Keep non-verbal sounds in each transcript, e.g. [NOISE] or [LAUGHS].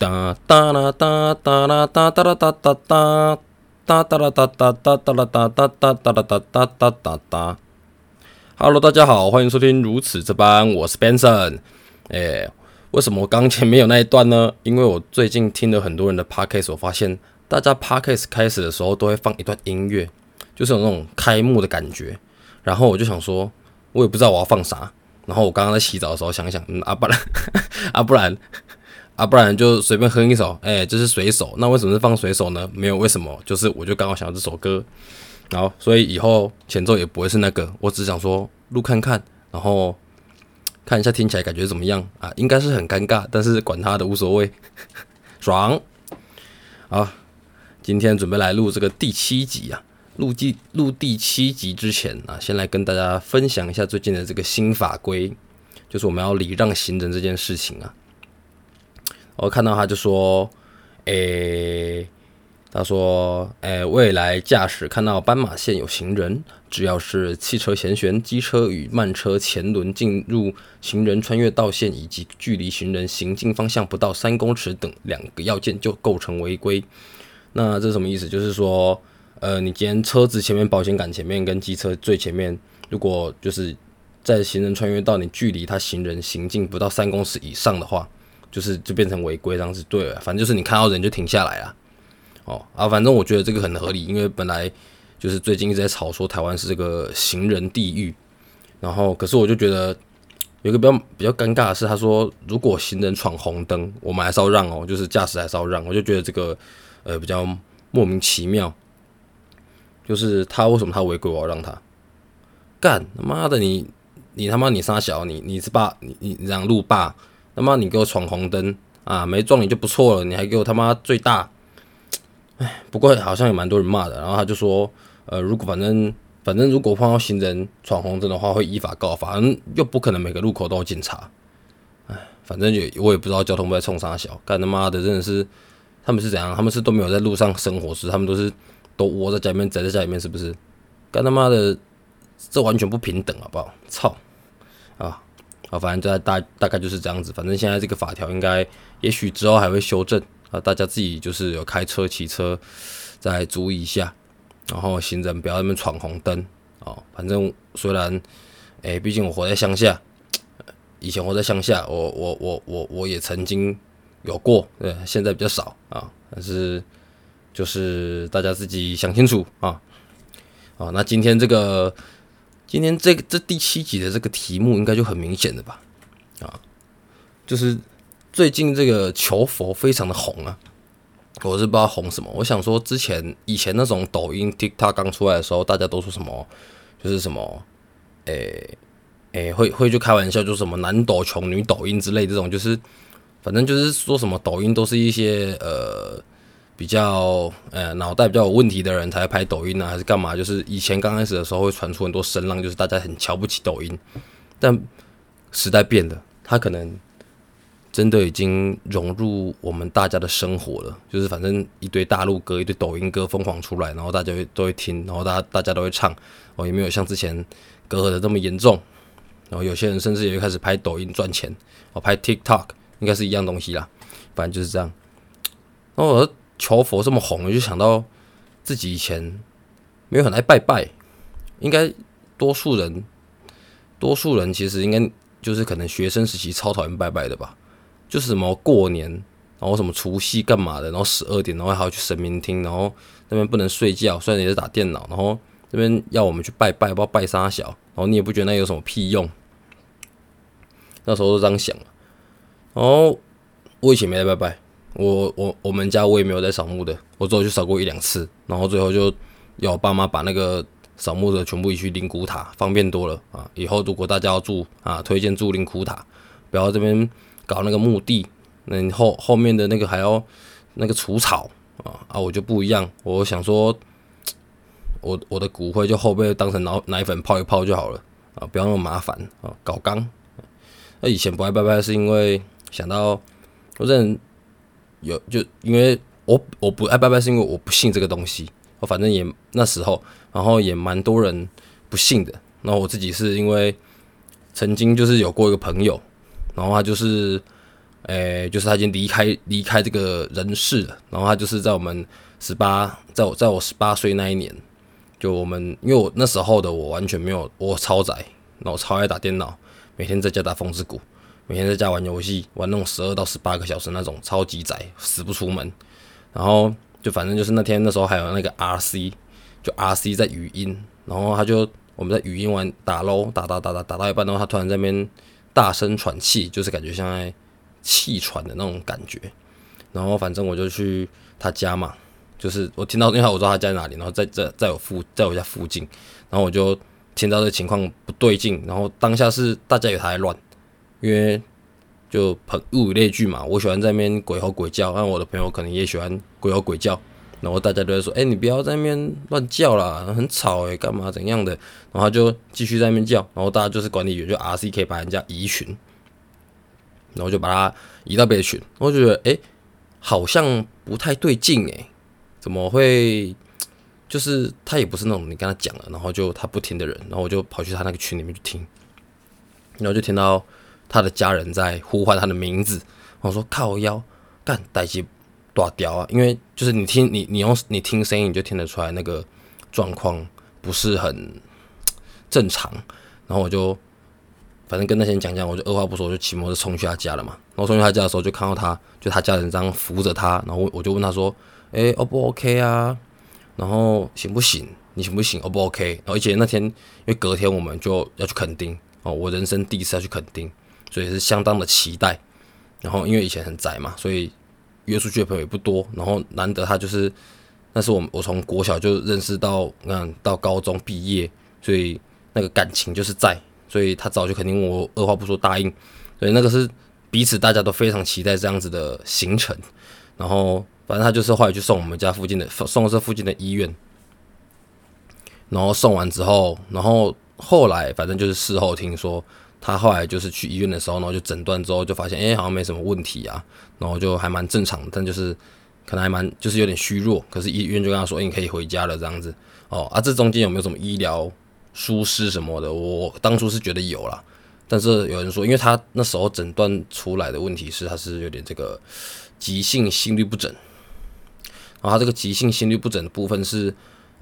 哒哒啦哒哒啦哒哒啦哒哒哒哒哒啦哒哒哒哒啦哒哒哒哒啦哒哒哒哒哒。Hello，大家好，欢迎收听如此这般，我是 Benson。哎，为什么我刚前面有那一段呢？因为我最近听了很多人的 Podcast，我发现大家 Podcast 开始的时候都会放一段音乐，就是有那种开幕的感觉。然后我就想说，我也不知道我要放啥。然后我刚刚在洗澡的时候想想，嗯啊不然啊不然。啊，不然就随便哼一首，哎，这是水手。那为什么是放水手呢？没有为什么，就是我就刚好想到这首歌，然后所以以后前奏也不会是那个。我只想说录看看，然后看一下听起来感觉怎么样啊？应该是很尴尬，但是管他的无所谓，[LAUGHS] 爽。好，今天准备来录这个第七集啊。录第录第七集之前啊，先来跟大家分享一下最近的这个新法规，就是我们要礼让行人这件事情啊。我看到他就说，诶，他说，诶，未来驾驶看到斑马线有行人，只要是汽车前悬、机车与慢车前轮进入行人穿越道线以及距离行人行进方向不到三公尺等两个要件，就构成违规。那这什么意思？就是说，呃，你今天车子前面保险杆前面跟机车最前面，如果就是在行人穿越道，你距离他行人行进不到三公尺以上的话。就是就变成违规这样子，对了，反正就是你看到人就停下来啊，哦啊，反正我觉得这个很合理，因为本来就是最近一直在吵说台湾是这个行人地狱，然后可是我就觉得有一个比较比较尴尬的是，他说如果行人闯红灯，我们还是要让哦，就是驾驶还是要让，我就觉得这个呃比较莫名其妙，就是他为什么他违规我要让他干他妈的你你他妈你杀小你你是霸你你让路霸。他妈，你给我闯红灯啊！没撞你就不错了，你还给我他妈最大！哎，不过好像也蛮多人骂的。然后他就说，呃，如果反正反正如果碰到行人闯红灯的话，会依法告发。嗯，又不可能每个路口都有警察。哎，反正也我也不知道交通部在冲啥小，干他妈的真的是，他们是怎样？他们是都没有在路上生活是？他们都是都窝在家里面宅在家里面是不是？干他妈的，这完全不平等好不好？操啊！反正大大大概就是这样子。反正现在这个法条应该，也许之后还会修正啊。大家自己就是有开车、骑车，再注意一下。然后行人不要那么闯红灯哦。反正虽然，哎，毕竟我活在乡下，以前活在乡下，我我我我我也曾经有过，对，现在比较少啊。但是就是大家自己想清楚啊。啊，那今天这个。今天这这第七集的这个题目应该就很明显的吧，啊，就是最近这个求佛非常的红啊，我是不知道红什么。我想说之前以前那种抖音 TikTok 刚出来的时候，大家都说什么，就是什么，诶诶，会会就开玩笑，就什么男抖穷女抖音之类这种，就是反正就是说什么抖音都是一些呃。比较呃脑袋比较有问题的人才拍抖音啊，还是干嘛？就是以前刚开始的时候会传出很多声浪，就是大家很瞧不起抖音。但时代变了，它可能真的已经融入我们大家的生活了。就是反正一堆大陆歌、一堆抖音歌疯狂出来，然后大家都会听，然后大家大家都会唱。哦，也没有像之前隔阂的这么严重。然后有些人甚至也开始拍抖音赚钱。哦，拍 TikTok 应该是一样东西啦。反正就是这样。然后我。求佛这么红，我就想到自己以前没有很爱拜拜，应该多数人，多数人其实应该就是可能学生时期超讨厌拜拜的吧，就是什么过年，然后什么除夕干嘛的，然后十二点然后还要去神明厅，然后那边不能睡觉，虽然也是打电脑，然后这边要我们去拜拜，不知道拜啥小，然后你也不觉得那有什么屁用，那时候都这样想，然后我以前没来拜拜。我我我们家我也没有在扫墓的，我只有去扫过一两次，然后最后就要我爸妈把那个扫墓的全部移去灵骨塔，方便多了啊！以后如果大家要住啊，推荐住灵骨塔，不要这边搞那个墓地，那后后面的那个还要那个除草啊啊！我就不一样，我想说，[TSK] 我我的骨灰就后背当成奶奶粉泡一泡就好了啊，不要那么麻烦啊，搞缸。那以前不爱拜拜是因为想到我这人。有就因为我我不爱拜拜，是因为我不信这个东西。我反正也那时候，然后也蛮多人不信的。然后我自己是因为曾经就是有过一个朋友，然后他就是诶，就是他已经离开离开这个人世了。然后他就是在我们十八，在我在我十八岁那一年，就我们因为我那时候的我完全没有我超宅，然后超爱打电脑，每天在家打风之谷，每天在家玩游戏，玩那种十二到十八个小时那种超级宅，死不出门。然后就反正就是那天那时候还有那个 RC，就 RC 在语音，然后他就我们在语音玩打喽，打打打打打到一半，然后他突然在那边大声喘气，就是感觉像在。气喘的那种感觉，然后反正我就去他家嘛，就是我听到，因为我知道他家在哪里，然后在在 [LAUGHS] 在我附在我家附近，然后我就听到这情况不对劲，然后当下是大家也还乱，因为就朋物以类聚嘛，我喜欢在那边鬼吼鬼叫，那我的朋友可能也喜欢鬼吼鬼叫，然后大家都在说，哎，你不要在那边乱叫啦，很吵哎，干嘛怎样的，然后就继续在那边叫，然后大家就是管理员就 R C K 把人家移群。然后就把他移到别的群，我就觉得哎，好像不太对劲哎，怎么会？就是他也不是那种你跟他讲了，然后就他不听的人，然后我就跑去他那个群里面去听，然后就听到他的家人在呼唤他的名字，我说靠腰干代机多屌啊！因为就是你听你你用你听声音你就听得出来那个状况不是很正常，然后我就。反正跟那些人讲讲，我就二话不说，我就骑摩托冲去他家了嘛。然后冲去他家的时候，就看到他，就他家人这样扶着他。然后我就问他说：“哎，O 不 OK 啊？然后行不行？你行不行？O 不 OK？” 然后而且那天因为隔天我们就要去垦丁哦，我人生第一次要去垦丁，所以是相当的期待。然后因为以前很宅嘛，所以约出去的朋友也不多。然后难得他就是，那是我我从国小就认识到，嗯，到高中毕业，所以那个感情就是在。所以他早就肯定我二话不说答应，所以那个是彼此大家都非常期待这样子的行程。然后反正他就是后来去送我们家附近的送这附近的医院，然后送完之后，然后后来反正就是事后听说他后来就是去医院的时候，然后就诊断之后就发现哎好像没什么问题啊，然后就还蛮正常，但就是可能还蛮就是有点虚弱，可是医院就跟他说你可以回家了这样子哦啊这中间有没有什么医疗？疏失什么的，我当初是觉得有啦，但是有人说，因为他那时候诊断出来的问题是他是有点这个急性心律不整，然后他这个急性心律不整的部分是，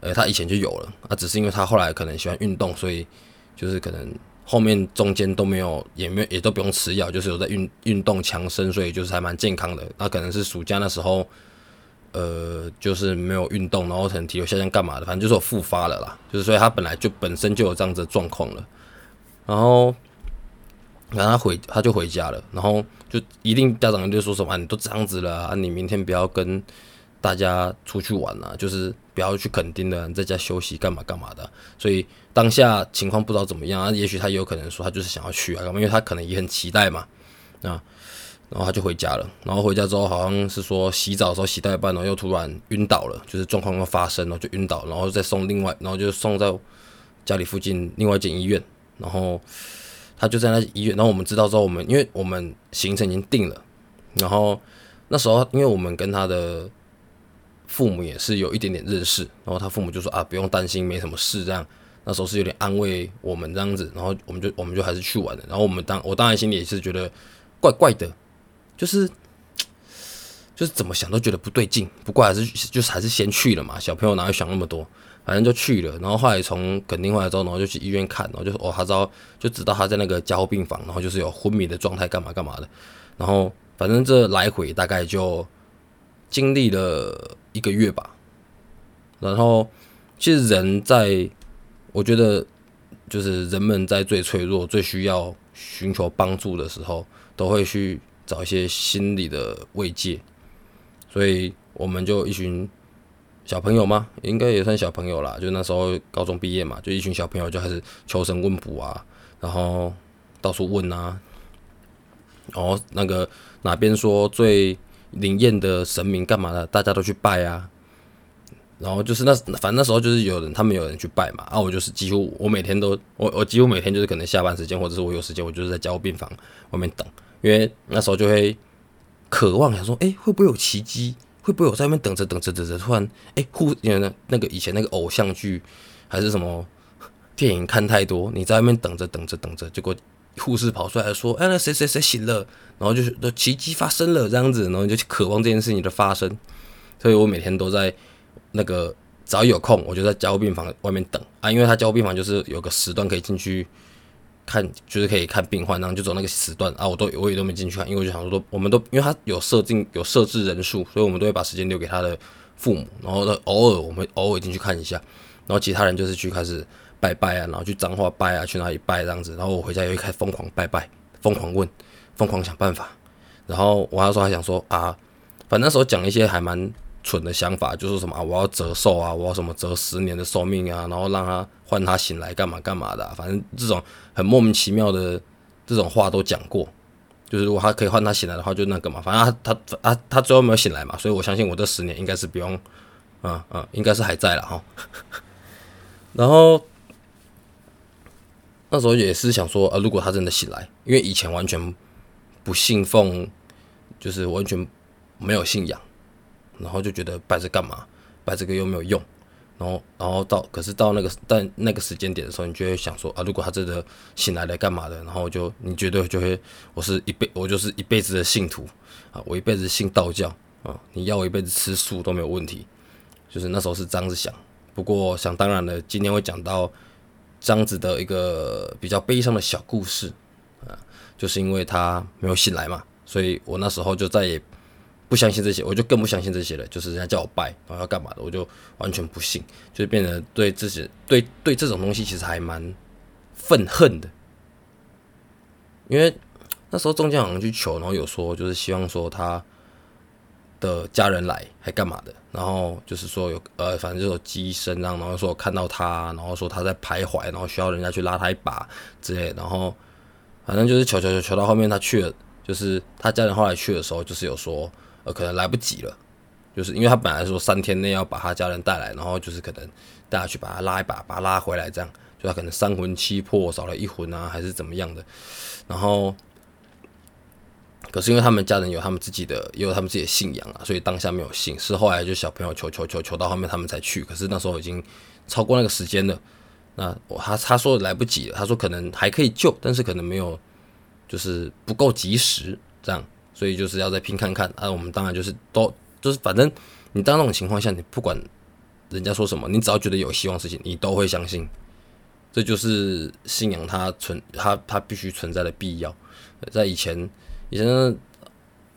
呃，他以前就有了，啊，只是因为他后来可能喜欢运动，所以就是可能后面中间都没有，也没也都不用吃药，就是有在运运动强身，所以就是还蛮健康的。那可能是暑假那时候。呃，就是没有运动，然后可能体重下降干嘛的，反正就是我复发了啦。就是所以他本来就本身就有这样子的状况了，然后，然后他回他就回家了，然后就一定家长就说什么，你都这样子了啊，你明天不要跟大家出去玩啊，就是不要去垦丁的，在家休息干嘛干嘛的。所以当下情况不知道怎么样啊，也许他有可能说他就是想要去啊，因为他可能也很期待嘛，啊。然后他就回家了，然后回家之后好像是说洗澡的时候洗到一半，然后又突然晕倒了，就是状况又发生了，就晕倒，然后再送另外，然后就送在家里附近另外一间医院，然后他就在那医院，然后我们知道之后，我们因为我们行程已经定了，然后那时候因为我们跟他的父母也是有一点点认识，然后他父母就说啊不用担心，没什么事这样，那时候是有点安慰我们这样子，然后我们就我们就还是去玩了，然后我们当我当然心里也是觉得怪怪的。就是，[TSK] 就是怎么想都觉得不对劲，不过还是就是还是先去了嘛。小朋友哪会想那么多，反正就去了。然后后来从垦丁回来之后，然后就去医院看，然后就哦，他知道就知道他在那个加护病房，然后就是有昏迷的状态，干嘛干嘛的。然后反正这来回大概就经历了一个月吧。然后其实人在，我觉得就是人们在最脆弱、最需要寻求帮助的时候，都会去。找一些心理的慰藉，所以我们就一群小朋友嘛，应该也算小朋友啦。就那时候高中毕业嘛，就一群小朋友就开始求神问卜啊，然后到处问啊，然后那个哪边说最灵验的神明干嘛的，大家都去拜啊。然后就是那反正那时候就是有人他们有人去拜嘛，啊，我就是几乎我每天都我我几乎每天就是可能下班时间或者是我有时间，我就是在加护病房外面等。因为那时候就会渴望想说，哎，会不会有奇迹？会不会我在外面等着等着等着，突然，哎，忽因为那个以前那个偶像剧还是什么电影看太多，你在外面等着等着等着，结果护士跑出来说：“哎，那谁谁谁醒了，然后就是奇迹发生了这样子，然后你就去渴望这件事情的发生。所以我每天都在那个只要有空，我就在加护病房外面等啊，因为他加护病房就是有个时段可以进去看，就是可以看病患，然后就走那个时段啊，我都我也都没进去看，因为我就想说，我们都因为他有设定有设置人数，所以我们都会把时间留给他的父母，然后呢偶尔我们偶尔进去看一下，然后其他人就是去开始。拜拜啊，然后去脏话拜啊，去哪里拜这样子，然后我回家又开始疯狂拜拜，疯狂问，疯狂想办法。然后我那时候还想说啊，反正那时候讲一些还蛮蠢的想法，就是什么啊，我要折寿啊，我要什么折十年的寿命啊，然后让他换他醒来干嘛干嘛的，反正这种很莫名其妙的这种话都讲过。就是如果他可以换他醒来的话，就那个嘛，反正他他他他最后没有醒来嘛，所以我相信我这十年应该是不用，嗯嗯，应该是还在了哈。[LAUGHS] 然后。那时候也是想说，呃，如果他真的醒来，因为以前完全不信奉，就是完全没有信仰，然后就觉得拜这干嘛？拜这个又没有用。然后，然后到，可是到那个但那个时间点的时候，你就会想说，啊，如果他真的醒来了干嘛的？然后就你绝对就会，我是一辈，我就是一辈子的信徒啊，我一辈子信道教啊，你要我一辈子吃素都没有问题。就是那时候是这样子想。不过想当然了，今天会讲到。这样子的一个比较悲伤的小故事啊，就是因为他没有醒来嘛，所以我那时候就再也不相信这些，我就更不相信这些了。就是人家叫我拜，然后要干嘛的，我就完全不信，就变得对自己对对这种东西其实还蛮愤恨的。因为那时候中间好像去求，然后有说就是希望说他。的家人来还干嘛的？然后就是说有呃，反正就有机身啊，然后说看到他，然后说他在徘徊，然后需要人家去拉他一把之类。然后反正就是求求求求到后面他去了，就是他家人后来去的时候，就是有说呃可能来不及了，就是因为他本来说三天内要把他家人带来，然后就是可能带他去把他拉一把，把他拉回来这样，就他可能三魂七魄少了一魂啊，还是怎么样的，然后。可是因为他们家人有他们自己的，也有他们自己的信仰啊，所以当下没有信。是后来就小朋友求求求求到后面他们才去。可是那时候已经超过那个时间了。那我他他说来不及，他说可能还可以救，但是可能没有，就是不够及时这样。所以就是要再拼看看。啊，我们当然就是都就是反正你当那种情况下，你不管人家说什么，你只要觉得有希望事情，你都会相信。这就是信仰它存它它必须存在的必要。在以前。以前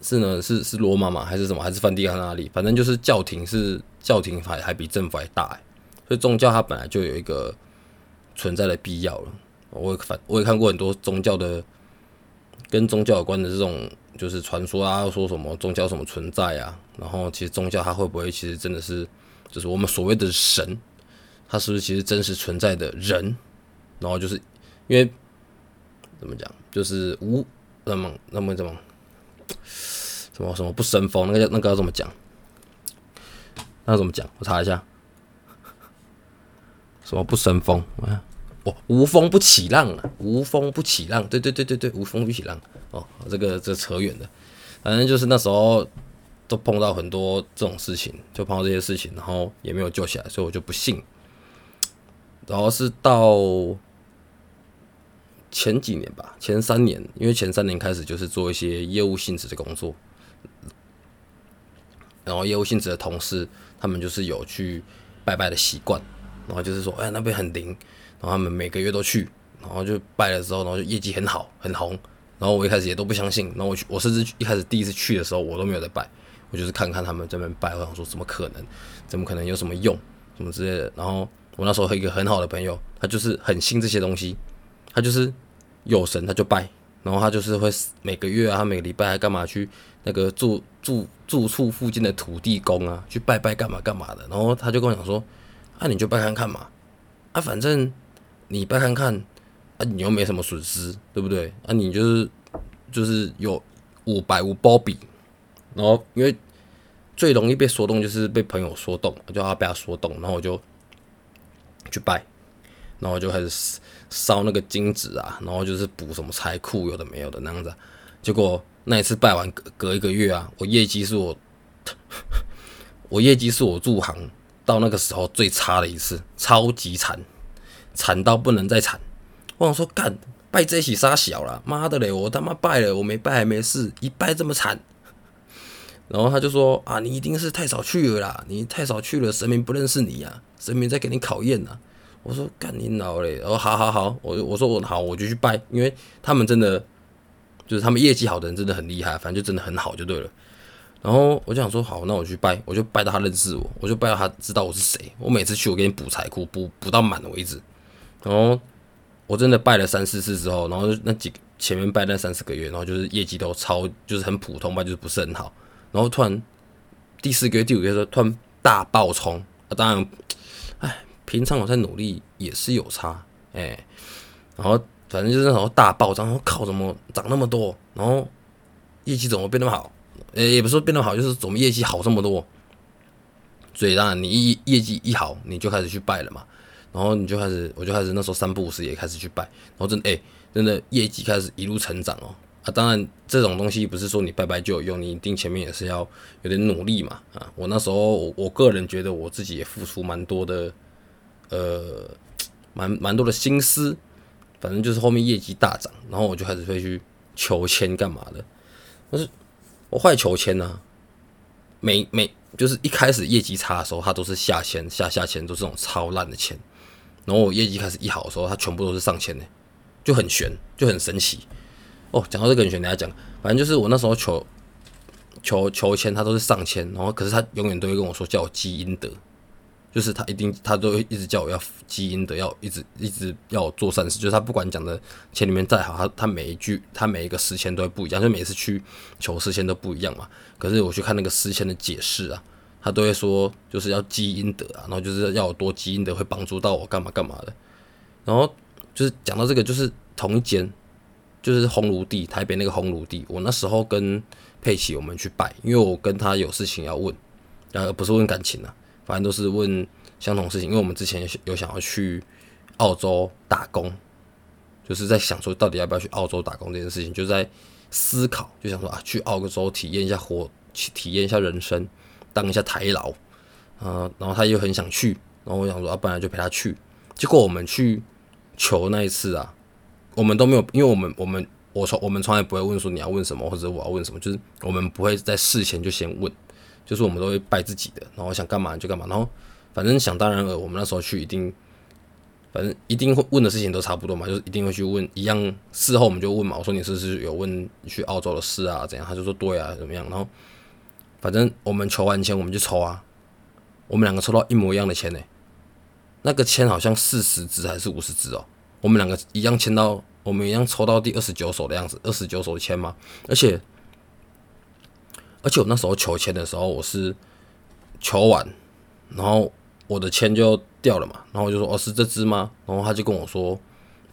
是呢，是是罗马嘛，还是什么，还是梵蒂冈那里？反正就是教廷是教廷还还比政府还大，所以宗教它本来就有一个存在的必要了。我反我也看过很多宗教的跟宗教有关的这种就是传说啊，说什么宗教什么存在啊，然后其实宗教它会不会其实真的是就是我们所谓的神，它是不是其实真实存在的人？然后就是因为怎么讲，就是无。那么，那么怎么，什么什么不生风？那个那个要怎么讲？那怎么讲？我查一下，什么不生风？哦，无风不起浪啊！无风不起浪，对对对对对，无风不起浪。哦，这个这扯远了，反正就是那时候都碰到很多这种事情，就碰到这些事情，然后也没有救起来，所以我就不信。然后是到。前几年吧，前三年，因为前三年开始就是做一些业务性质的工作，然后业务性质的同事，他们就是有去拜拜的习惯，然后就是说，哎，那边很灵，然后他们每个月都去，然后就拜了之后，然后就业绩很好，很红，然后我一开始也都不相信，然后我去，我甚至一开始第一次去的时候，我都没有在拜，我就是看看他们这边拜，我想说怎么可能，怎么可能有什么用，什么之类的，然后我那时候和一个很好的朋友，他就是很信这些东西。他就是有神，他就拜，然后他就是会每个月啊，他每个礼拜还干嘛去那个住住住处附近的土地公啊，去拜拜干嘛干嘛的。然后他就跟我讲说：“啊，你就拜看看嘛，啊，反正你拜看看，啊，你又没什么损失，对不对？啊，你就是就是有五百五包比，然后因为最容易被说动就是被朋友说动，就要被他说动，然后我就去拜，然后就开始。”烧那个金纸啊，然后就是补什么财库，有的没有的那样子。结果那一次拜完隔隔一个月啊，我业绩是我，[LAUGHS] 我业绩是我入行到那个时候最差的一次，超级惨，惨到不能再惨。我想说干，拜这起杀小了，妈的嘞，我他妈拜了，我没拜还没事，一拜这么惨。然后他就说啊，你一定是太少去了啦，你太少去了，神明不认识你呀，神明在给你考验呢。我说干你老嘞，哦，好好好，我我说我好，我就去拜，因为他们真的就是他们业绩好的人真的很厉害，反正就真的很好就对了。然后我就想说好，那我去拜，我就拜到他认识我，我就拜到他知道我是谁。我每次去，我给你补财库，补补到满为止。然后我真的拜了三四次之后，然后那几前面拜那三四个月，然后就是业绩都超就是很普通吧，就是不是很好。然后突然第四个月、第五个月时候突然大爆冲啊！当然，平常我在努力也是有差哎。然后反正就是那时候大爆涨，然后靠怎么涨那么多？然后业绩怎么变那么好？呃，也不是说变那么好，就是怎么业绩好这么多？所以当然你一业绩一好，你就开始去拜了嘛。然后你就开始，我就开始那时候三不五时也开始去拜。然后真的哎，真的业绩开始一路成长哦。啊，当然这种东西不是说你拜拜就有用，你一定前面也是要有点努力嘛。啊，我那时候我我个人觉得我自己也付出蛮多的，呃，蛮蛮多的心思。反正就是后面业绩大涨，然后我就开始会去求签干嘛的。但是我坏求签呢，每每就是一开始业绩差的时候，它都是下签下下签，都是这种超烂的签。然后我业绩开始一好的时候，它全部都是上签的，就很悬，就很神奇。哦，讲到这个，你选大家讲，反正就是我那时候求求求签，他都是上签，然后可是他永远都会跟我说叫我积阴德，就是他一定他都一直叫我要积阴德，要一直一直要做善事，就是他不管讲的钱里面再好，他他每一句他每一个诗签都不一样，就每次去求诗签都不一样嘛。可是我去看那个诗签的解释啊，他都会说就是要积阴德啊，然后就是要多积阴德会帮助到我干嘛干嘛的，然后就是讲到这个就是同一间。就是红炉地，台北那个红炉地，我那时候跟佩奇我们去拜，因为我跟他有事情要问，呃，不是问感情啊，反正都是问相同事情。因为我们之前有想要去澳洲打工，就是在想说到底要不要去澳洲打工这件事情，就在思考，就想说啊，去澳洲体验一下活，去体验一下人生，当一下台劳，啊，然后他又很想去，然后我想说啊，不然就陪他去。结果我们去求那一次啊。我们都没有，因为我们我们我从我们从来不会问说你要问什么或者我要问什么，就是我们不会在事前就先问，就是我们都会拜自己的，然后想干嘛就干嘛，然后反正想当然了，我们那时候去一定，反正一定会问的事情都差不多嘛，就是一定会去问一样。事后我们就问嘛，我说你是不是有问去澳洲的事啊？怎样？他就说对啊，怎么样？然后反正我们求完签我们就抽啊，我们两个抽到一模一样的签呢，那个签好像四十支还是五十支哦。我们两个一样签到，我们一样抽到第二十九手的样子，二十九手的签嘛。而且，而且我那时候求签的时候，我是求完，然后我的签就掉了嘛。然后我就说：“哦，是这支吗？”然后他就跟我说：“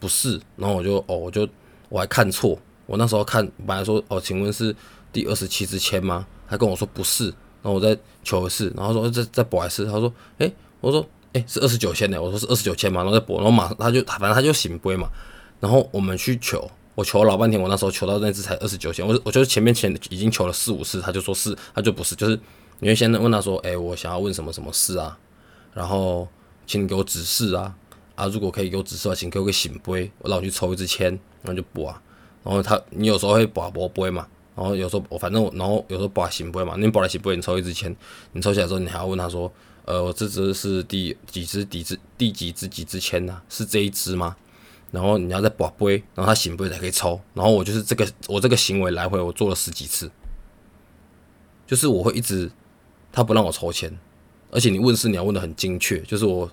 不是。”然后我就哦，我就我还看错。我那时候看本来说：“哦，请问是第二十七支签吗？”他跟我说：“不是。”然后我再求一次，然后说：“再再补一次。”他说：“诶，我说。”哎，是二十九签的，我说是二十九签嘛，然后再补，然后马上他就反正他就醒杯嘛，然后我们去求，我求了老半天，我那时候求到那只才二十九千，我我就是前面前已经求了四五次，他就说是，他就不是，就是你会先问他说，哎，我想要问什么什么事啊，然后请你给我指示啊，啊，如果可以给我指示的话，请给我个醒杯，我让我去抽一支签，然后就拨啊，然后他你有时候会拨拨杯嘛，然后有时候我反正我然后有时候拨醒杯嘛，你拨来醒杯，你抽一支签，你抽起来之后，你还要问他说。呃，我这支是第几支？第支第几支几支签呢？是这一支吗？然后你要再把杯，然后他醒杯才可以抽。然后我就是这个，我这个行为来回我做了十几次，就是我会一直他不让我抽签，而且你问事你要问的很精确，就是我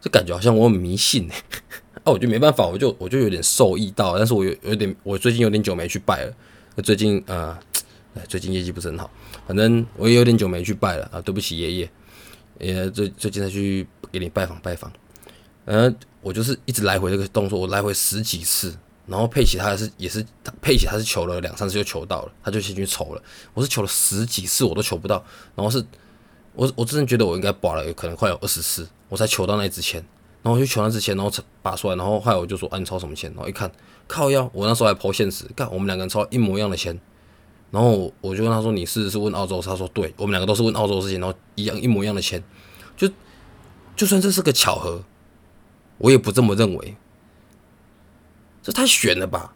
这感觉好像我很迷信哎，[LAUGHS] 啊，我就没办法，我就我就有点受益到，但是我有有点我最近有点久没去拜了，最近呃，最近业绩不是很好，反正我也有点久没去拜了啊，对不起爷爷。也最最近才去给你拜访拜访，嗯，我就是一直来回这个动作，我来回十几次，然后佩奇他也是也是佩奇他是求了两三次就求到了，他就先去筹了，我是求了十几次我都求不到，然后是我我真的觉得我应该拔了，有可能快有二十次我才求到那支签，然后我就求那支签，然后拔出来，然后后来我就说啊你抽什么签，然后一看靠腰，我那时候还抛现实，干我们两个人抽一模一样的签。然后我就问他说：“你是是问澳洲？”他说：“对，我们两个都是问澳洲的事情，然后一样一模一样的签，就就算这是个巧合，我也不这么认为。这太悬了吧！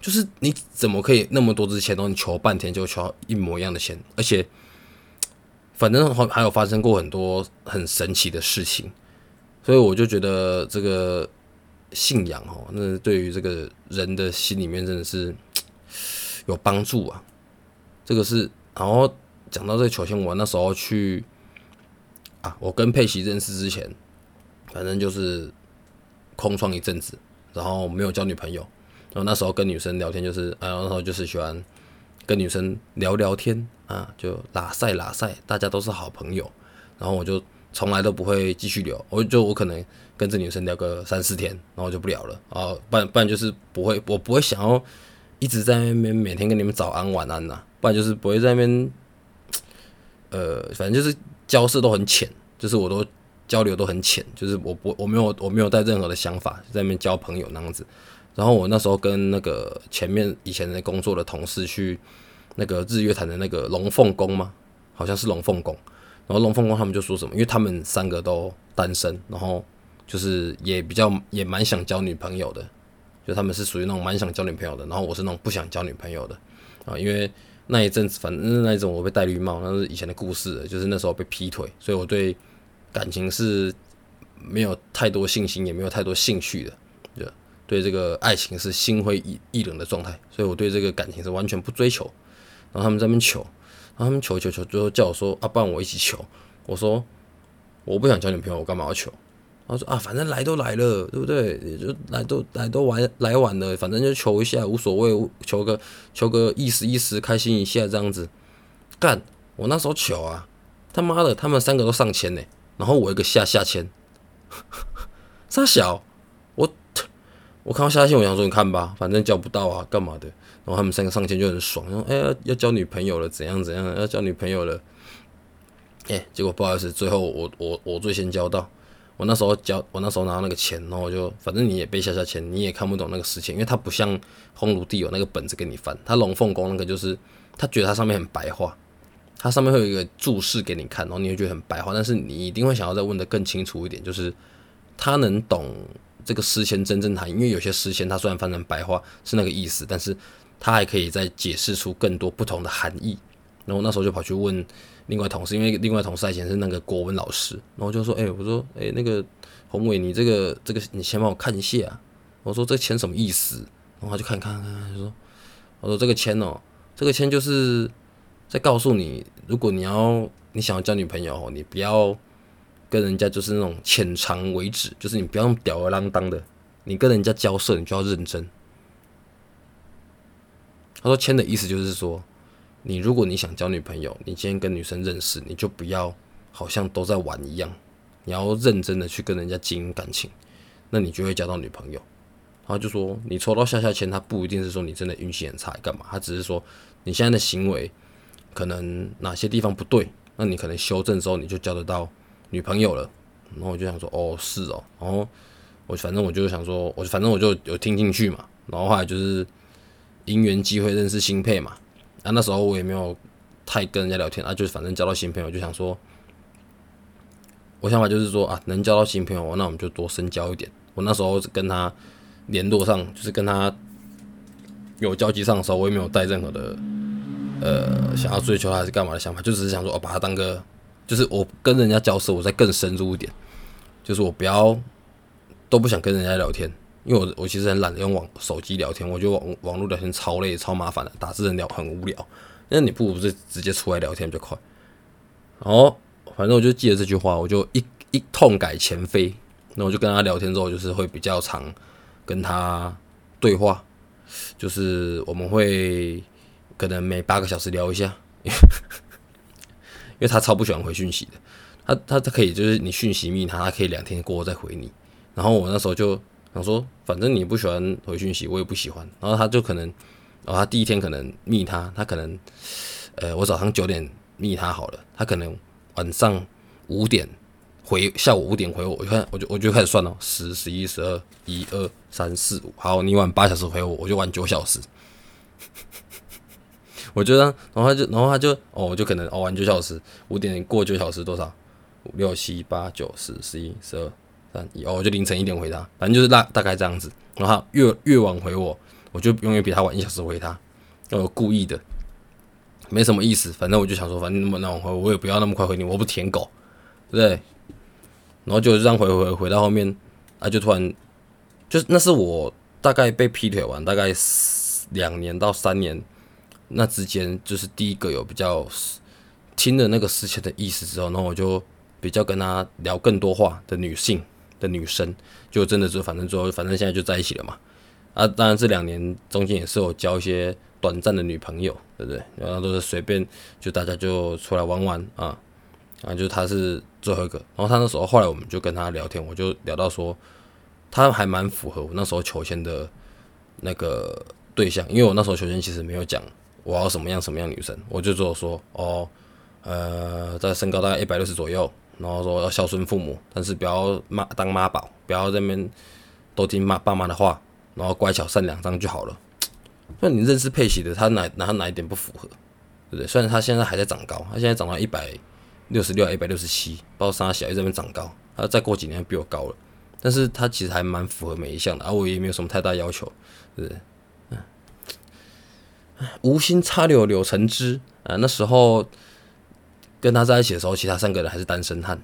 就是你怎么可以那么多支签，然后你求半天就求一模一样的签，而且反正还还有发生过很多很神奇的事情，所以我就觉得这个信仰哦，那对于这个人的心里面真的是有帮助啊。这个是，然后讲到这个求签，我那时候去啊，我跟佩奇认识之前，反正就是空窗一阵子。然后没有交女朋友，然后那时候跟女生聊天就是，然后就是喜欢跟女生聊聊天啊，就拉塞拉塞，大家都是好朋友。然后我就从来都不会继续聊，我就我可能跟这女生聊个三四天，然后就不聊了啊，不然不然就是不会，我不会想要一直在那边每天跟你们早安晚安呐，不然就是不会在那边，呃，反正就是交涉都很浅，就是我都。交流都很浅，就是我不我没有我没有带任何的想法在那边交朋友那样子。然后我那时候跟那个前面以前的工作的同事去那个日月潭的那个龙凤宫吗？好像是龙凤宫。然后龙凤宫他们就说什么，因为他们三个都单身，然后就是也比较也蛮想交女朋友的，就他们是属于那种蛮想交女朋友的。然后我是那种不想交女朋友的啊，因为那一阵子反正那一种我被戴绿帽，那是以前的故事，就是那时候被劈腿，所以我对。感情是没有太多信心，也没有太多兴趣的，对，对这个爱情是心灰意意冷的状态，所以我对这个感情是完全不追求。然后他们在那边求，然后他们求求求，最后叫我说啊，不然我一起求。我说我不想交女朋友，我干嘛要求？他说啊，反正来都来了，对不对？也就来都来都玩来晚了，反正就求一下无所谓，求个求个意思意思，开心一下这样子。干，我那时候求啊，他妈的，他们三个都上千呢。然后我一个下下签，[LAUGHS] 傻小，我我看到下签，我想说你看吧，反正交不到啊，干嘛的？然后他们三个上签就很爽，然后哎要交女朋友了，怎样怎样，要交女朋友了，哎，结果不好意思，最后我我我最先交到，我那时候交，我那时候拿那个钱，然后就反正你也背下下签，你也看不懂那个事情，因为他不像红炉地有那个本子给你翻，他龙凤宫那个就是他觉得它上面很白话。它上面会有一个注释给你看，然后你会觉得很白话，但是你一定会想要再问的更清楚一点，就是他能懂这个诗签真正含义，因为有些诗签它虽然翻成白话是那个意思，但是它还可以再解释出更多不同的含义。然后那时候就跑去问另外同事，因为另外同事以前是那个国文老师，然后就说：“哎，我说，哎，那个宏伟，你这个这个，你先帮我看一下啊。”我说：“这签什么意思？”然后他就看看看，他说：“我说这个签哦，这个签就是。”再告诉你，如果你要你想要交女朋友，你不要跟人家就是那种浅尝为止，就是你不要那么吊儿郎当的。你跟人家交涉，你就要认真。他说签的意思就是说，你如果你想交女朋友，你今天跟女生认识，你就不要好像都在玩一样，你要认真的去跟人家经营感情，那你就会交到女朋友。然后就说你抽到下下签，他不一定是说你真的运气很差，干嘛？他只是说你现在的行为。可能哪些地方不对，那你可能修正之后你就交得到女朋友了。然后我就想说，哦，是哦。然后我反正我就想说，我反正我就有听进去嘛。然后后来就是因缘机会认识新配嘛。啊，那时候我也没有太跟人家聊天啊，就是反正交到新朋友就想说，我想法就是说啊，能交到新朋友，那我们就多深交一点。我那时候跟他联络上，就是跟他有交集上的时候，我也没有带任何的。呃，想要追求还是干嘛的想法，就只是想说，我把他当个，就是我跟人家交涉，我再更深入一点，就是我不要都不想跟人家聊天，因为我我其实很懒得用网手机聊天，我觉得网网络聊天超累、超麻烦的，打字人聊很无聊，那你不如是直接出来聊天比较快。然后反正我就记得这句话，我就一一痛改前非，那我就跟他聊天之后，就是会比较常跟他对话，就是我们会。可能每八个小时聊一下，[LAUGHS] 因为他超不喜欢回讯息的。他他他可以就是你讯息密他，他可以两天过后再回你。然后我那时候就想说，反正你不喜欢回讯息，我也不喜欢。然后他就可能，然后他第一天可能密他，他可能，呃，我早上九点密他好了，他可能晚上五点回，下午五点回我。我看我就我就开始算了，十、十一、十二、一二三四五，好，你晚八小时回我，我就晚九小时。我觉得，然后他就，然后他就，哦，就可能熬完九小时，五点过九小时多少？五六七八九十十一十二嗯，哦，就凌晨一点回他，反正就是大大概这样子。然后越越晚回我，我就永远比他晚一小时回他，我故意的，没什么意思。反正我就想说，反正那么那晚回，我也不要那么快回你，我不舔狗，对不对？然后就这样回回回到后面，啊，就突然，就那是我大概被劈腿完大概两年到三年那之间，就是第一个有比较听了那个事情的意思之后，然后我就比较跟他聊更多话的女性的女生，就真的是反正最后反正现在就在一起了嘛。啊，当然这两年中间也是有交一些短暂的女朋友，对不对？然后都是随便就大家就出来玩玩啊，啊，就他是最后一个。然后他那时候后来我们就跟他聊天，我就聊到说他还蛮符合我那时候求签的那个对象，因为我那时候求签其实没有讲我要什么样什么样女生，我就只有说哦，呃，在身高大概一百六十左右，然后说要孝顺父母，但是不要妈当妈宝，不要在那边都听妈爸妈的话。然后乖巧善良这样就好了。那你认识佩奇的，他哪哪哪一点不符合，对不对？虽然他现在还在长高，他现在长到一百六十六、一百六十七，包括三小一直在长高，他再过几年比我高了。但是他其实还蛮符合每一项的，而我也没有什么太大要求，对不对？无心插柳柳成枝啊。那时候跟他在一起的时候，其他三个人还是单身汉，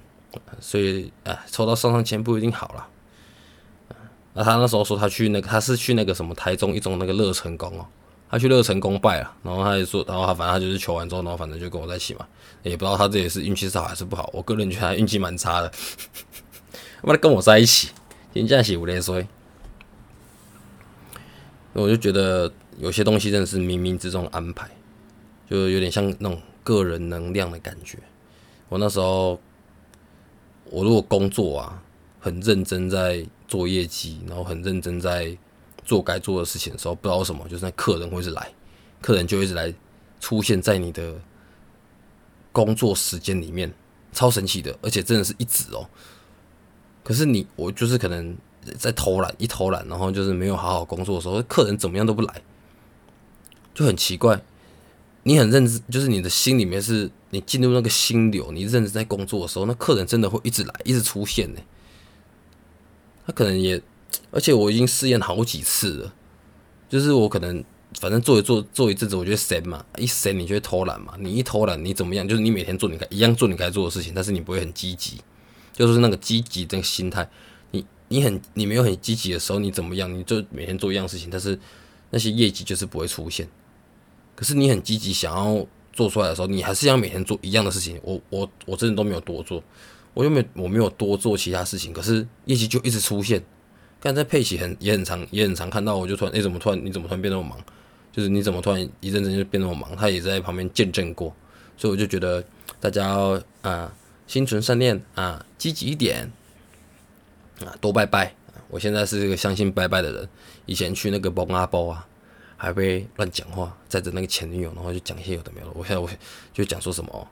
所以啊，抽到上上签不一定好了。那他那时候说他去那个，他是去那个什么台中一中那个乐成宫哦，他去乐成宫拜了，然后他就说，然后他反正他就是求完之后，然后反正就跟我在一起嘛，也不知道他这也是运气是好还是不好，我个人觉得他运气蛮差的，[LAUGHS] 为了跟我在一起，人家写五连衰，我就觉得有些东西真的是冥冥之中安排，就有点像那种个人能量的感觉。我那时候，我如果工作啊。很认真在做业绩，然后很认真在做该做的事情的时候，不知道什么，就是那客人会是来，客人就一直来出现在你的工作时间里面，超神奇的，而且真的是一直哦。可是你我就是可能在偷懒，一偷懒，然后就是没有好好工作的时候，客人怎么样都不来，就很奇怪。你很认真，就是你的心里面是你进入那个心流，你认真在工作的时候，那客人真的会一直来，一直出现呢。他可能也，而且我已经试验好几次了，就是我可能反正做一做做一阵子，我觉得神嘛，一神你就会偷懒嘛，你一偷懒你怎么样？就是你每天做你该一样做你该做的事情，但是你不会很积极，就是那个积极这个心态，你很你没有很积极的时候，你怎么样？你就每天做一样事情，但是那些业绩就是不会出现。可是你很积极想要做出来的时候，你还是要每天做一样的事情。我我我真的都没有多做。我又没我没有多做其他事情，可是业绩就一直出现。刚才佩奇很也很常也很常看到，我就突然哎怎么突然你怎么突然变那么忙？就是你怎么突然一阵阵就变那么忙？他也在旁边见证过，所以我就觉得大家啊心存善念啊积极一点啊多拜拜。我现在是一个相信拜拜的人。以前去那个蒙阿波啊，还被乱讲话，载着那个前女友，然后就讲一些有的没的。我现在我就讲说什么？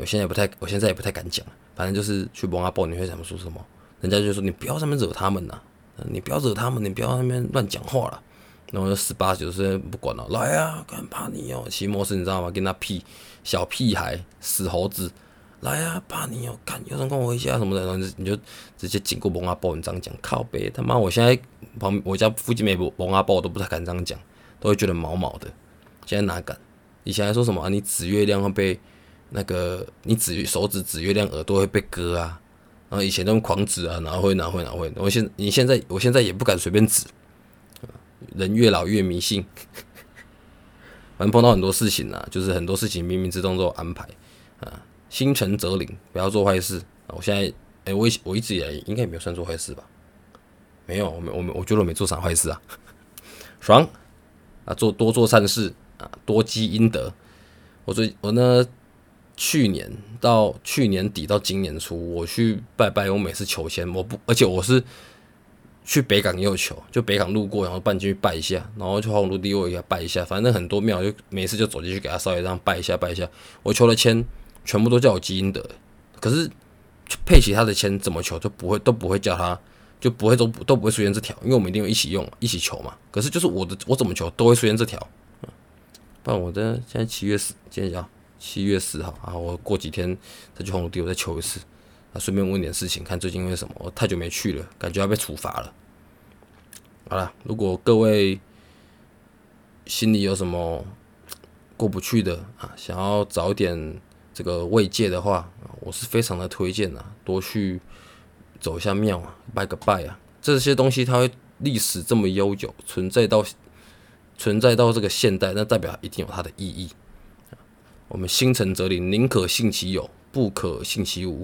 我现在也不太我现在也不太敢讲。反正就是去蒙阿波，你会怎么说什么？人家就说你不要那边惹他们呐，你不要惹他们，你不要那边乱讲话了。然后就十八九岁不管了，来啊，干怕你哦，骑摩托你知道吗？跟他屁小屁孩死猴子，来啊，怕你哦，看有人跟我回家什么的，然后你就直接经过蒙阿波，你这样讲靠背他妈！我现在旁我家附近没蒙阿波，我都不太敢这样讲，都会觉得毛毛的。现在哪敢？以前还说什么啊你指月亮会被。那个你指手指指月亮，耳朵会被割啊！然后以前那种狂指啊，哪会哪会哪会？我现你现在我现在也不敢随便指，人越老越迷信。[LAUGHS] 反正碰到很多事情啊，就是很多事情冥冥之中都有安排啊，心诚则灵，不要做坏事。我现在哎，我我一直以来应该也没有算做坏事吧？没有，我没我没我觉得我没做啥坏事啊，[LAUGHS] 爽啊！做多做善事啊，多积阴德。我最我呢。去年到去年底到今年初，我去拜拜，我每次求签，我不，而且我是去北港也有求，就北港路过，然后办进去拜一下，然后去黄芦地我也拜一下，反正很多庙就每次就走进去给他烧一张拜一下拜一下。我求了签全部都叫我基因的，可是配齐他的签怎么求都不会都不会叫他，就不会都都不会出现这条，因为我们一定有一起用一起求嘛。可是就是我的我怎么求都会出现这条，不然我的现在七月十，今天讲。七月十号啊，我过几天再去红炉地，我再求一次。啊，顺便问点事情，看最近为什么，我太久没去了，感觉要被处罚了。好了，如果各位心里有什么过不去的啊，想要早点这个慰藉的话，我是非常的推荐啊，多去走一下庙啊，拜个拜啊，这些东西它会历史这么悠久，存在到存在到这个现代，那代表一定有它的意义。我们心诚则灵，宁可信其有，不可信其无。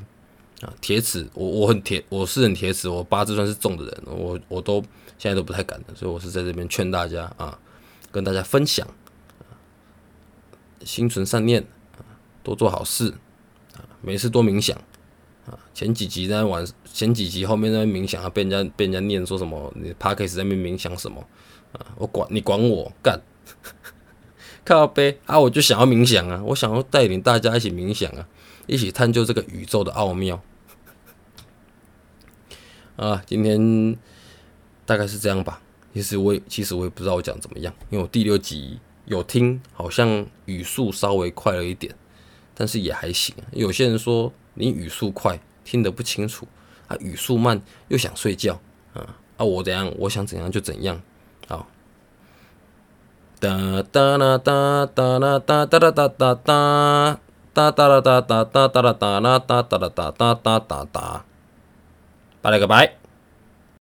啊，铁齿，我我很铁，我是很铁齿，我八字算是重的人，我我都现在都不太敢的，所以我是在这边劝大家啊，跟大家分享，心存善念，多做好事，啊，没事多冥想，啊，前几集在玩，前几集后面在冥想啊，被人家被人家念说什么，你 p a r k e 在那边冥想什么，啊，我管你管我干。[LAUGHS] 靠背啊！我就想要冥想啊！我想要带领大家一起冥想啊，一起探究这个宇宙的奥妙 [LAUGHS] 啊！今天大概是这样吧。其实我也其实我也不知道我讲怎么样，因为我第六集有听，好像语速稍微快了一点，但是也还行。有些人说你语速快听得不清楚啊，语速慢又想睡觉啊啊！我怎样？我想怎样就怎样。好。哒哒啦哒哒啦哒哒啦哒哒哒哒哒啦哒哒哒哒啦哒啦哒哒啦哒哒哒哒哒，拜了个拜。